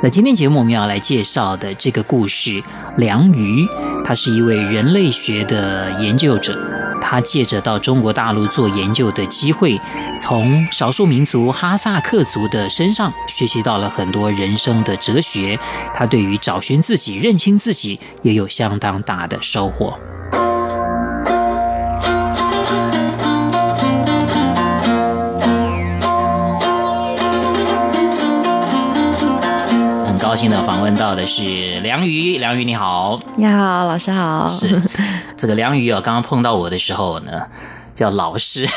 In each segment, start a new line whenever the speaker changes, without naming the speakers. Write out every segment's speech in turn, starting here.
那今天节目我们要来介绍的这个故事，梁瑜，他是一位人类学的研究者。他借着到中国大陆做研究的机会，从少数民族哈萨克族的身上学习到了很多人生的哲学。他对于找寻自己、认清自己也有相当大的收获。高兴的访问到的是梁瑜，梁瑜你好，
你好，老师好。
是这个梁瑜啊，刚刚碰到我的时候呢，叫老师，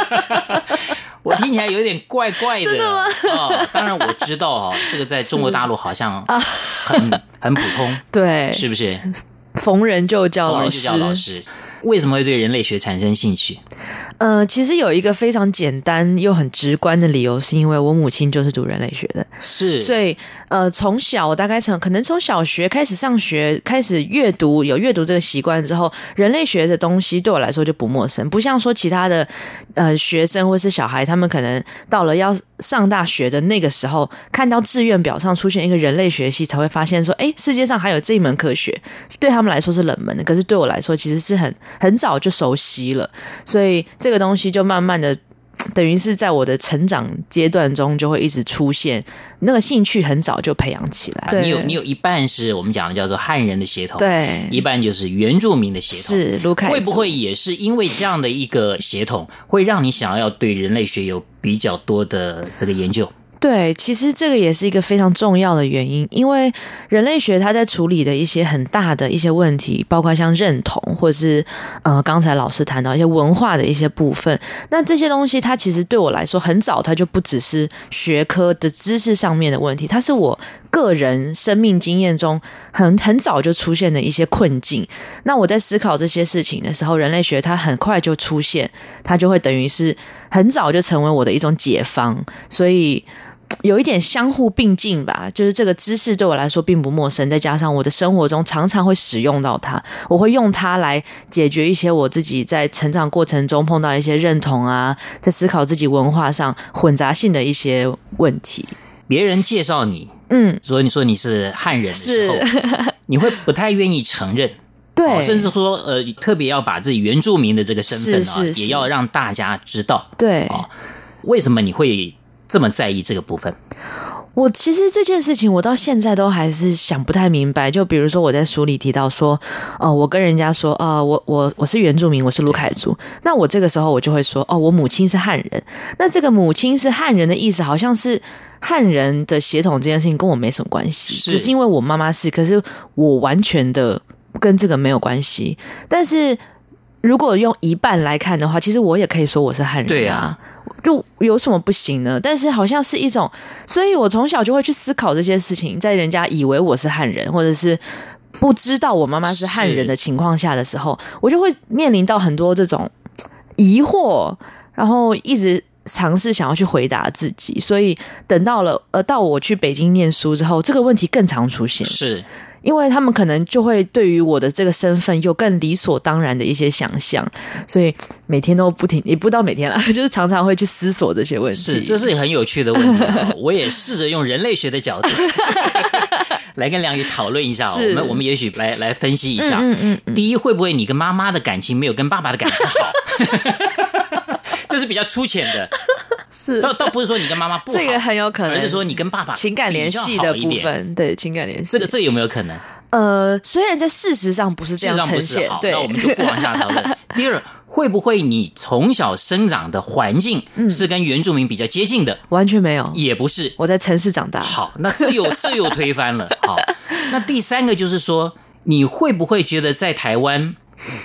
我听起来有点怪怪的，真的吗？哦，当然我知道哦，这个在中国大陆好像很很普通，
对，
是不是？
逢人就叫老师，
逢人就叫老师。为什么会对人类学产生兴趣？
呃，其实有一个非常简单又很直观的理由，是因为我母亲就是读人类学的，
是，
所以呃，从小我大概从可能从小学开始上学，开始阅读，有阅读这个习惯之后，人类学的东西对我来说就不陌生，不像说其他的呃学生或是小孩，他们可能到了要上大学的那个时候，看到志愿表上出现一个人类学系，才会发现说，哎，世界上还有这一门科学，对他们来说是冷门的，可是对我来说其实是很很早就熟悉了，所以这个东西就慢慢的，等于是在我的成长阶段中就会一直出现，那个兴趣很早就培养起来。
你有你有一半是我们讲的叫做汉人的血统，
对，
一半就是原住民的血统。
是卢凯，
会不会也是因为这样的一个血统，会让你想要对人类学有比较多的这个研究？
对，其实这个也是一个非常重要的原因，因为人类学它在处理的一些很大的一些问题，包括像认同，或者是呃刚才老师谈到一些文化的一些部分，那这些东西它其实对我来说很早，它就不只是学科的知识上面的问题，它是我个人生命经验中很很早就出现的一些困境。那我在思考这些事情的时候，人类学它很快就出现，它就会等于是很早就成为我的一种解方，所以。有一点相互并进吧，就是这个知识对我来说并不陌生，再加上我的生活中常常会使用到它，我会用它来解决一些我自己在成长过程中碰到一些认同啊，在思考自己文化上混杂性的一些问题。
别人介绍你，嗯，所以你说你是汉人的时候，你会不太愿意承认，
对，
甚至说呃，特别要把自己原住民的这个身份啊，也要让大家知道，
对，
哦，为什么你会？这么在意这个部分，
我其实这件事情我到现在都还是想不太明白。就比如说我在书里提到说，哦，我跟人家说，呃，我我我是原住民，我是卢凯族。那我这个时候我就会说，哦，我母亲是汉人。那这个母亲是汉人的意思，好像是汉人的血统这件事情跟我没什么关系，只是因为我妈妈是，可是我完全的跟这个没有关系。但是如果用一半来看的话，其实我也可以说我是汉人啊。
对啊。
就有什么不行呢？但是好像是一种，所以我从小就会去思考这些事情。在人家以为我是汉人，或者是不知道我妈妈是汉人的情况下的时候，我就会面临到很多这种疑惑，然后一直尝试想要去回答自己。所以等到了呃，到我去北京念书之后，这个问题更常出现。
是。
因为他们可能就会对于我的这个身份有更理所当然的一些想象，所以每天都不停，也不到每天了，就是常常会去思索这些问题。
是，这是很有趣的问题。我也试着用人类学的角度 来跟梁宇讨论一下。哦我们我们也许来来分析一下。嗯嗯嗯。第一，会不会你跟妈妈的感情没有跟爸爸的感情好？这是比较粗浅的。
是，
倒倒不是说你跟妈妈不好，
这个很有可能，
而是说你跟爸爸
情感联系的部分，对情感联系，
这个这个有没有可能？
呃，虽然在事实上不是这样呈现，
好，
对，
那我们就不往下讨论。第二，会不会你从小生长的环境是跟原住民比较接近的？
完全没有，
也不是，
我在城市长大。
好，那这又这又推翻了。好，那第三个就是说，你会不会觉得在台湾，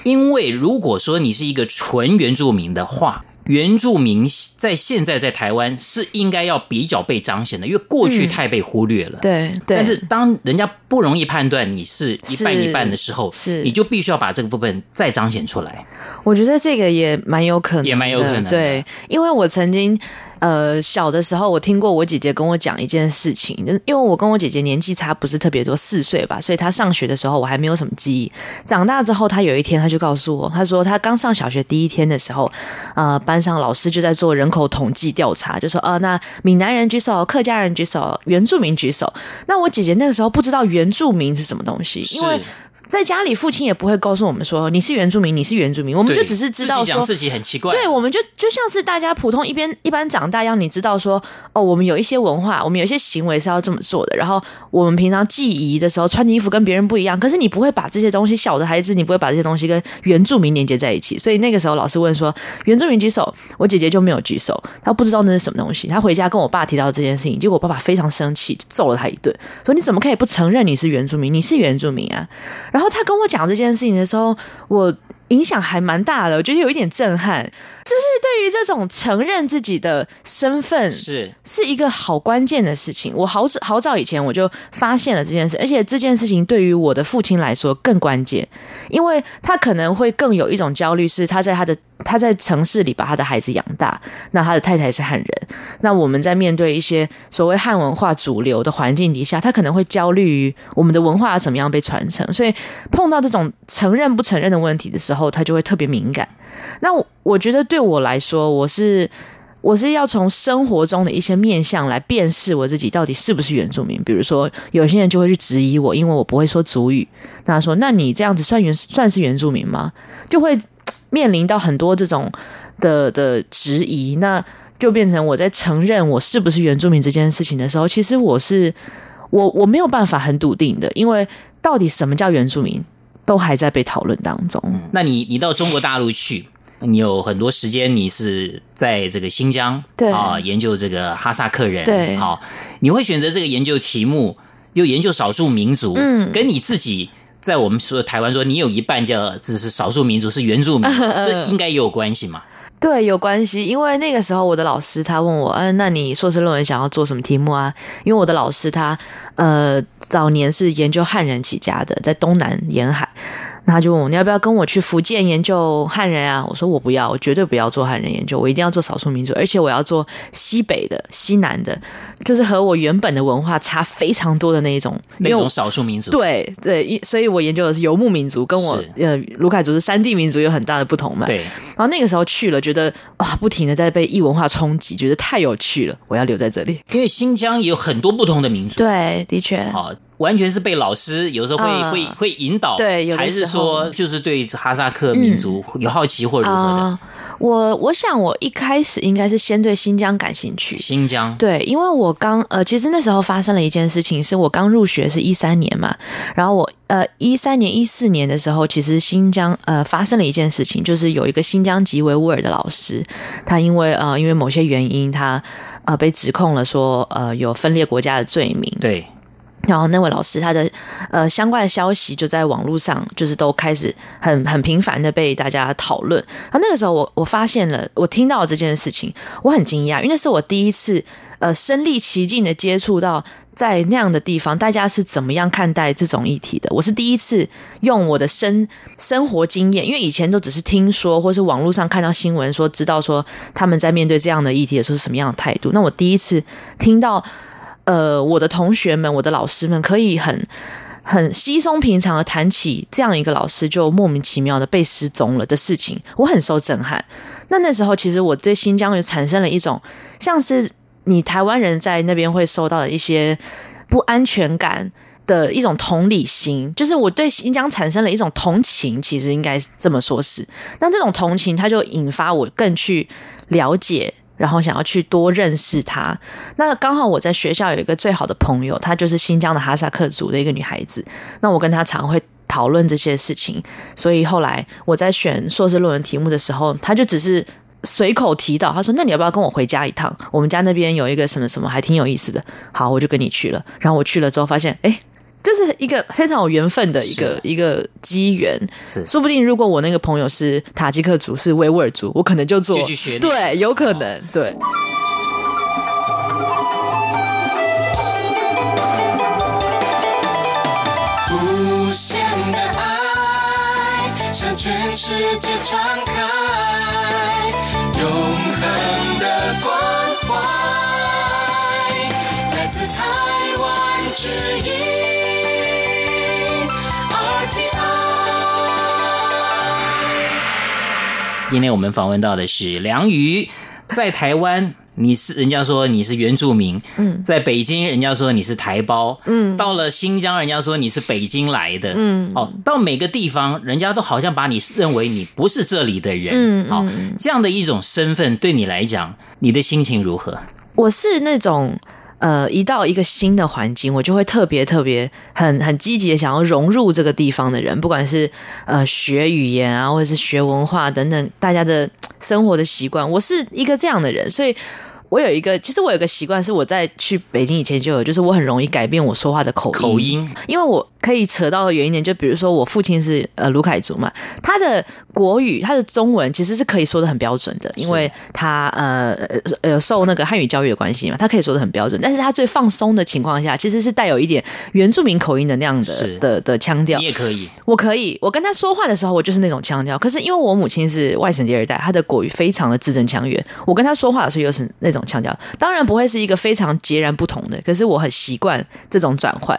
因为如果说你是一个纯原住民的话，原住民在现在在台湾是应该要比较被彰显的，因为过去太被忽略了。
嗯、对，对。
但是当人家不容易判断你是一半一半的时候，
是，是
你就必须要把这个部分再彰显出来。
我觉得这个也蛮有可能，
也蛮有可能。
对，因为我曾经。呃，小的时候我听过我姐姐跟我讲一件事情，因为我跟我姐姐年纪差不是特别多，四岁吧，所以她上学的时候我还没有什么记忆。长大之后，她有一天她就告诉我，她说她刚上小学第一天的时候，呃，班上老师就在做人口统计调查，就说呃，那闽南人举手，客家人举手，原住民举手。那我姐姐那个时候不知道原住民是什么东西，因为。在家里，父亲也不会告诉我们说你是原住民，你是原住民，我们就只是知道说
自己，很奇怪。
对，我们就就像是大家普通一边一般长大一样，你知道说哦，我们有一些文化，我们有一些行为是要这么做的。然后我们平常记忆的时候穿的衣服跟别人不一样，可是你不会把这些东西，小的孩子你不会把这些东西跟原住民连接在一起。所以那个时候老师问说原住民举手，我姐姐就没有举手，她不知道那是什么东西。她回家跟我爸提到这件事情，结果我爸爸非常生气，就揍了她一顿，说你怎么可以不承认你是原住民？你是原住民啊！然后他跟我讲这。件事情的时候，我影响还蛮大的，我觉得有一点震撼。就是对于这种承认自己的身份，是是一个好关键的事情。我好早好早以前我就发现了这件事，而且这件事情对于我的父亲来说更关键，因为他可能会更有一种焦虑，是他在他的他在城市里把他的孩子养大，那他的太太是汉人，那我们在面对一些所谓汉文化主流的环境底下，他可能会焦虑于我们的文化要怎么样被传承，所以碰到这种承认不承认的问题的时候，后他就会特别敏感。那我觉得对我来说，我是我是要从生活中的一些面相来辨识我自己到底是不是原住民。比如说，有些人就会去质疑我，因为我不会说族语。那他说：“那你这样子算原算是原住民吗？”就会面临到很多这种的的质疑。那就变成我在承认我是不是原住民这件事情的时候，其实我是我我没有办法很笃定的，因为到底什么叫原住民？都还在被讨论当中。
那你你到中国大陆去，你有很多时间，你是在这个新疆对啊研究这个哈萨克人对好，你会选择这个研究题目，又研究少数民族，嗯，跟你自己在我们说台湾说你有一半叫只是少数民族是原住民，这应该也有关系嘛？
对，有关系，因为那个时候我的老师他问我，嗯、那你硕士论文想要做什么题目啊？因为我的老师他呃早年是研究汉人起家的，在东南沿海。他就问我，你要不要跟我去福建研究汉人啊？我说我不要，我绝对不要做汉人研究，我一定要做少数民族，而且我要做西北的、西南的，就是和我原本的文化差非常多的那一种
那种少数民族。
对对，所以我研究的是游牧民族，跟我呃卢凯族是山地民族有很大的不同嘛。对。然后那个时候去了，觉得哇，不停的在被异文化冲击，觉得太有趣了，我要留在这里。
因为新疆也有很多不同的民族。
对，的确。
好。完全是被老师有时候会、呃、会会引导，
对，
还是说就是对哈萨克民族有好奇或如何的？嗯呃、
我我想我一开始应该是先对新疆感兴趣。
新疆
对，因为我刚呃，其实那时候发生了一件事情，是我刚入学是一三年嘛，然后我呃一三年一四年的时候，其实新疆呃发生了一件事情，就是有一个新疆籍维吾尔的老师，他因为呃因为某些原因，他呃被指控了说呃有分裂国家的罪名。
对。
然后那位老师他的呃相关的消息就在网络上，就是都开始很很频繁的被大家讨论。然后那个时候我我发现了，我听到了这件事情，我很惊讶，因为那是我第一次呃身历其境的接触到在那样的地方，大家是怎么样看待这种议题的。我是第一次用我的生生活经验，因为以前都只是听说，或是网络上看到新闻说知道说他们在面对这样的议题的时候是什么样的态度。那我第一次听到。呃，我的同学们，我的老师们，可以很很稀松平常的谈起这样一个老师就莫名其妙的被失踪了的事情，我很受震撼。那那时候，其实我对新疆就产生了一种像是你台湾人在那边会受到的一些不安全感的一种同理心，就是我对新疆产生了一种同情，其实应该这么说是。那这种同情，它就引发我更去了解。然后想要去多认识他，那刚好我在学校有一个最好的朋友，她就是新疆的哈萨克族的一个女孩子。那我跟她常会讨论这些事情，所以后来我在选硕士论文题目的时候，她就只是随口提到，她说：“那你要不要跟我回家一趟？我们家那边有一个什么什么，还挺有意思的。”好，我就跟你去了。然后我去了之后发现，哎。就是一个非常有缘分的一
个
一个机缘。
是。
说不定如果我那个朋友是塔吉克族，是维吾尔族，我可能就做对，有可能、对。
无限的爱向全世界传开，永恒的关怀来自台湾之音
今天我们访问到的是梁瑜，在台湾。你是人家说你是原住民，嗯，在北京人家说你是台胞，嗯，到了新疆人家说你是北京来的，嗯，哦，到每个地方人家都好像把你认为你不是这里的人，嗯，好，这样的一种身份对你来讲，你的心情如何？
我是那种。呃，一到一个新的环境，我就会特别特别很很积极的想要融入这个地方的人，不管是呃学语言啊，或者是学文化等等，大家的生活的习惯，我是一个这样的人，所以。我有一个，其实我有个习惯，是我在去北京以前就有，就是我很容易改变我说话的口音。
口音，
因为我可以扯到的远一点，就比如说我父亲是呃卢凯族嘛，他的国语，他的中文其实是可以说的很标准的，因为他呃呃受那个汉语教育的关系嘛，他可以说的很标准。但是他最放松的情况下，其实是带有一点原住民口音的那样的的的腔调。
你也可以，
我可以，我跟他说话的时候，我就是那种腔调。可是因为我母亲是外省第二代，她的国语非常的字正腔圆，我跟他说话的时候又是那种。这种腔调当然不会是一个非常截然不同的，可是我很习惯这种转换。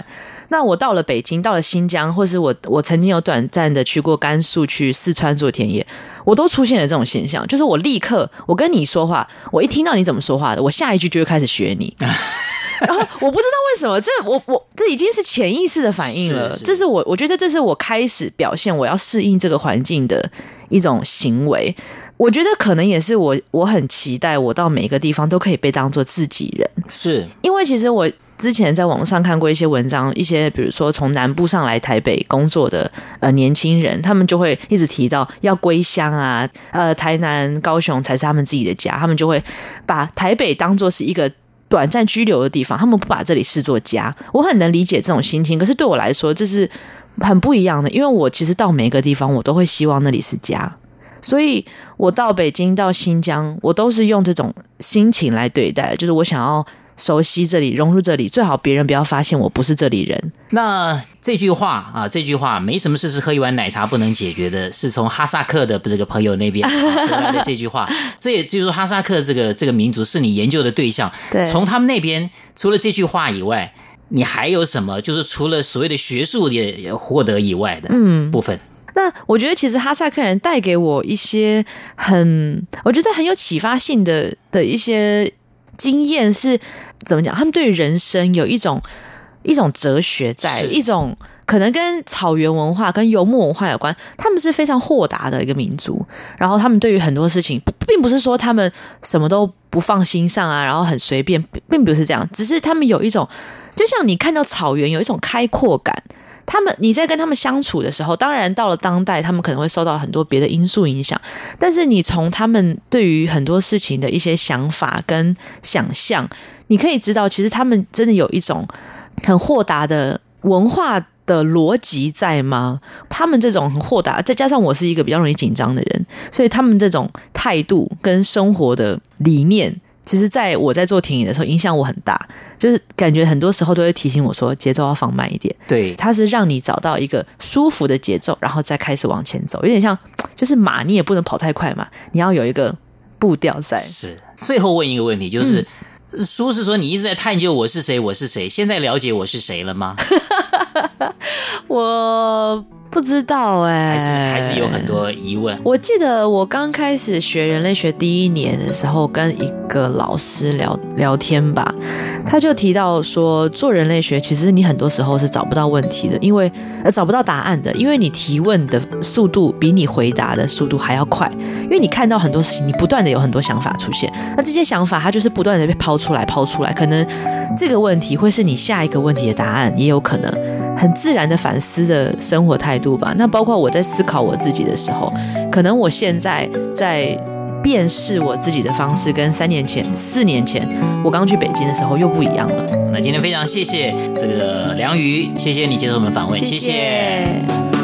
那我到了北京，到了新疆，或是我我曾经有短暂的去过甘肃、去四川做田野，我都出现了这种现象，就是我立刻我跟你说话，我一听到你怎么说话的，我下一句就会开始学你。然后我不知道为什么，这我我这已经是潜意识的反应了。是是这是我我觉得这是我开始表现我要适应这个环境的一种行为。我觉得可能也是我我很期待我到每一个地方都可以被当做自己人。
是
因为其实我之前在网上看过一些文章，一些比如说从南部上来台北工作的呃年轻人，他们就会一直提到要归乡啊，呃台南、高雄才是他们自己的家，他们就会把台北当做是一个。短暂居留的地方，他们不把这里视作家。我很能理解这种心情，可是对我来说，这是很不一样的。因为我其实到每一个地方，我都会希望那里是家。所以我到北京、到新疆，我都是用这种心情来对待，就是我想要。熟悉这里，融入这里，最好别人不要发现我不是这里人。
那这句话啊，这句话没什么事是喝一碗奶茶不能解决的，是从哈萨克的这个朋友那边 得来的这句话。这也就是说，哈萨克这个这个民族是你研究的对象。
对，
从他们那边除了这句话以外，你还有什么？就是除了所谓的学术也获得以外的嗯部分。嗯，
那我觉得其实哈萨克人带给我一些很，我觉得很有启发性的的一些。经验是怎么讲？他们对于人生有一种一种哲学在，在一种可能跟草原文化、跟游牧文化有关。他们是非常豁达的一个民族，然后他们对于很多事情，并不是说他们什么都不放心上啊，然后很随便，并不是这样。只是他们有一种，就像你看到草原有一种开阔感。他们，你在跟他们相处的时候，当然到了当代，他们可能会受到很多别的因素影响。但是你从他们对于很多事情的一些想法跟想象，你可以知道，其实他们真的有一种很豁达的文化的逻辑在吗？他们这种很豁达，再加上我是一个比较容易紧张的人，所以他们这种态度跟生活的理念。其实，在我在做停影的时候，影响我很大，就是感觉很多时候都会提醒我说，节奏要放慢一点。
对，
它是让你找到一个舒服的节奏，然后再开始往前走，有点像，就是马，你也不能跑太快嘛，你要有一个步调在。
是。最后问一个问题，就是，嗯、书是说你一直在探究我是谁，我是谁，现在了解我是谁了吗？
我。不知道哎、欸，
还是还是有很多疑问。
我记得我刚开始学人类学第一年的时候，跟一个老师聊聊天吧，他就提到说，做人类学其实你很多时候是找不到问题的，因为呃找不到答案的，因为你提问的速度比你回答的速度还要快，因为你看到很多事情，你不断的有很多想法出现，那这些想法它就是不断的被抛出来抛出来，可能这个问题会是你下一个问题的答案，也有可能。很自然的反思的生活态度吧。那包括我在思考我自己的时候，可能我现在在辨识我自己的方式，跟三年前、四年前我我刚去北京的时候又不一样了。
那今天非常谢谢这个梁瑜，谢谢你接受我们的访问，谢
谢。谢谢